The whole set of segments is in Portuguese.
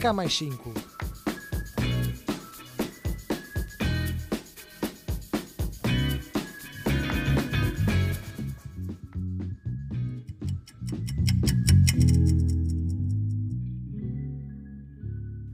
cá mais 5.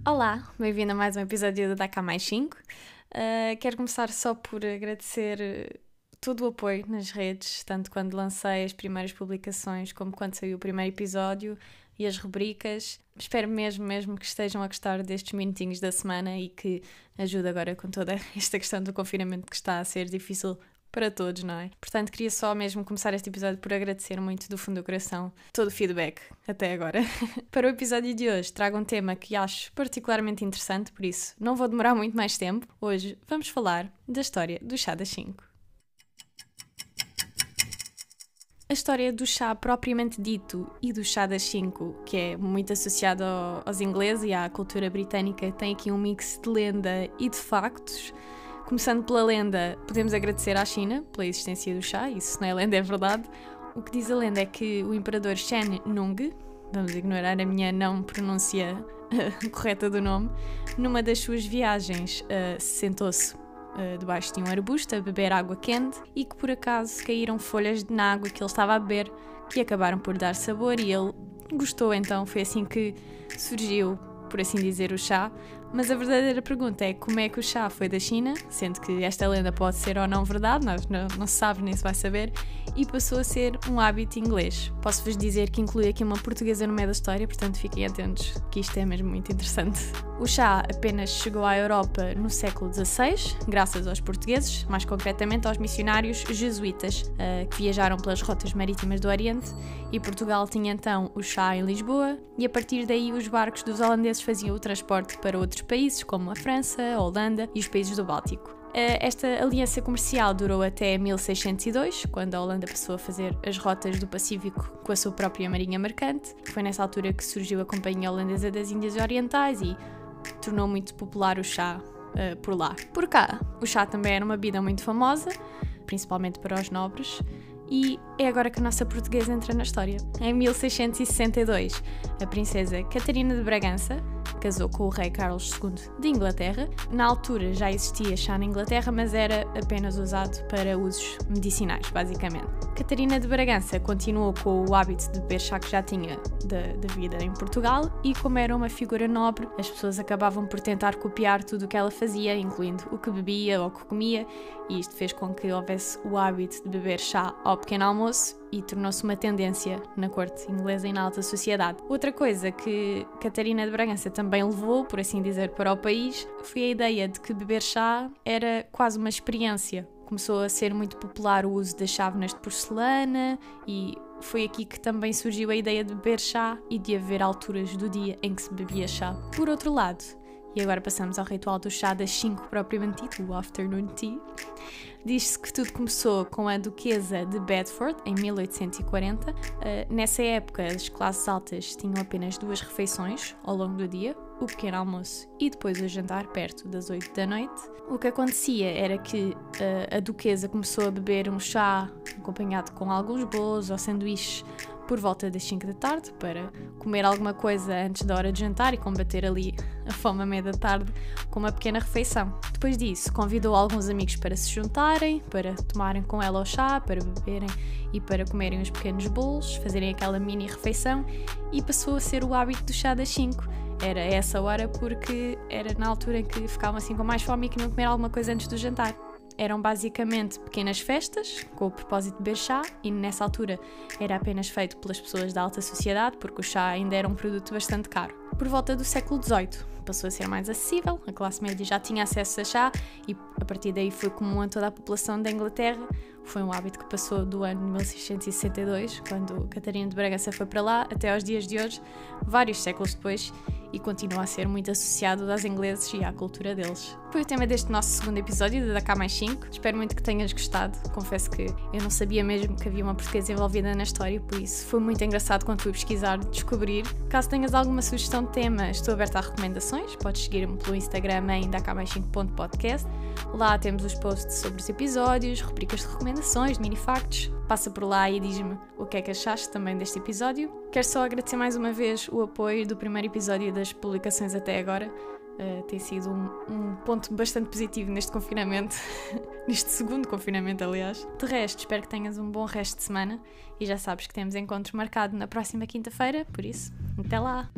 Olá, bem-vindo a mais um episódio da Dá Mais 5. Uh, quero começar só por agradecer todo o apoio nas redes, tanto quando lancei as primeiras publicações como quando saiu o primeiro episódio e as rubricas. Espero mesmo, mesmo que estejam a gostar destes minutinhos da semana e que ajude agora com toda esta questão do confinamento que está a ser difícil para todos, não é? Portanto, queria só mesmo começar este episódio por agradecer muito do fundo do coração todo o feedback até agora. para o episódio de hoje, trago um tema que acho particularmente interessante, por isso não vou demorar muito mais tempo. Hoje vamos falar da história do chá das 5. A história do chá propriamente dito e do chá das 5, que é muito associado aos ingleses e à cultura britânica, tem aqui um mix de lenda e de factos. Começando pela lenda, podemos agradecer à China pela existência do chá, isso não é lenda, é verdade. O que diz a lenda é que o imperador Shen Nung, vamos ignorar a minha não pronúncia correta do nome, numa das suas viagens uh, sentou-se uh, debaixo de um arbusto a beber água quente e que por acaso caíram folhas na água que ele estava a beber que acabaram por dar sabor e ele gostou. Então, foi assim que surgiu, por assim dizer, o chá, mas a verdadeira pergunta é como é que o chá foi da China, sendo que esta lenda pode ser ou não verdade, nós não, não se sabe nem se vai saber, e passou a ser um hábito inglês. Posso-vos dizer que inclui aqui uma portuguesa no meio da história, portanto fiquem atentos que isto é mesmo muito interessante. O chá apenas chegou à Europa no século XVI, graças aos portugueses, mais concretamente aos missionários jesuítas, uh, que viajaram pelas rotas marítimas do Oriente, e Portugal tinha então o chá em Lisboa, e a partir daí os barcos dos holandeses faziam o transporte para outros países, como a França, a Holanda e os países do Báltico. Eh, esta aliança comercial durou até 1602, quando a Holanda passou a fazer as rotas do Pacífico com a sua própria marinha mercante. Foi nessa altura que surgiu a Companhia Holandesa das Índias Orientais e tornou muito popular o chá uh, por lá. Por cá, o chá também era uma bebida muito famosa, principalmente para os nobres, e é agora que a nossa portuguesa entra na história. Em 1662, a princesa Catarina de Bragança casou com o rei Carlos II de Inglaterra. Na altura já existia chá na Inglaterra, mas era apenas usado para usos medicinais, basicamente. Catarina de Bragança continuou com o hábito de beber chá que já tinha da vida em Portugal e, como era uma figura nobre, as pessoas acabavam por tentar copiar tudo o que ela fazia, incluindo o que bebia ou o que comia, e isto fez com que houvesse o hábito de beber chá ao pequeno almoço e tornou-se uma tendência na corte inglesa e na alta sociedade. Outra coisa que Catarina de Bragança também levou, por assim dizer, para o país foi a ideia de que beber chá era quase uma experiência. Começou a ser muito popular o uso das chávenas de porcelana e foi aqui que também surgiu a ideia de beber chá e de haver alturas do dia em que se bebia chá. Por outro lado, e agora passamos ao ritual do chá das 5 propriamente dito, o afternoon tea. Diz-se que tudo começou com a Duquesa de Bedford, em 1840. Uh, nessa época, as classes altas tinham apenas duas refeições ao longo do dia, o pequeno almoço e depois o jantar, perto das 8 da noite. O que acontecia era que uh, a Duquesa começou a beber um chá acompanhado com alguns bolos ou sanduíches por volta das 5 da tarde para comer alguma coisa antes da hora de jantar e combater ali a fome à meia da tarde com uma pequena refeição. Depois disso, convidou alguns amigos para se juntarem, para tomarem com ela o chá, para beberem e para comerem uns pequenos bolos, fazerem aquela mini refeição e passou a ser o hábito do chá das 5. Era essa hora porque era na altura em que ficavam assim com mais fome e queriam comer alguma coisa antes do jantar eram basicamente pequenas festas com o propósito de beber chá e nessa altura era apenas feito pelas pessoas da alta sociedade porque o chá ainda era um produto bastante caro. Por volta do século XVIII passou a ser mais acessível, a classe média já tinha acesso a chá e a partir daí foi comum a toda a população da Inglaterra. Foi um hábito que passou do ano 1662, quando Catarina de Bragança foi para lá, até aos dias de hoje, vários séculos depois, e continua a ser muito associado aos ingleses e à cultura deles. Foi o tema deste nosso segundo episódio da K mais 5. Espero muito que tenhas gostado. Confesso que eu não sabia mesmo que havia uma portuguesa envolvida na história, por isso foi muito engraçado quando fui pesquisar, descobrir. Caso tenhas alguma sugestão de tema, estou aberta a recomendações. Podes seguir-me pelo Instagram em dk5.podcast. Lá temos os posts sobre os episódios, rubricas de recomendações, mini factos passa por lá e diz-me o que é que achaste também deste episódio. Quero só agradecer mais uma vez o apoio do primeiro episódio das publicações até agora. Uh, tem sido um, um, ponto bastante positivo neste confinamento, neste segundo confinamento, aliás. De resto, espero que tenhas um bom resto de semana e já sabes que temos encontro marcado na próxima quinta-feira, por isso, até lá!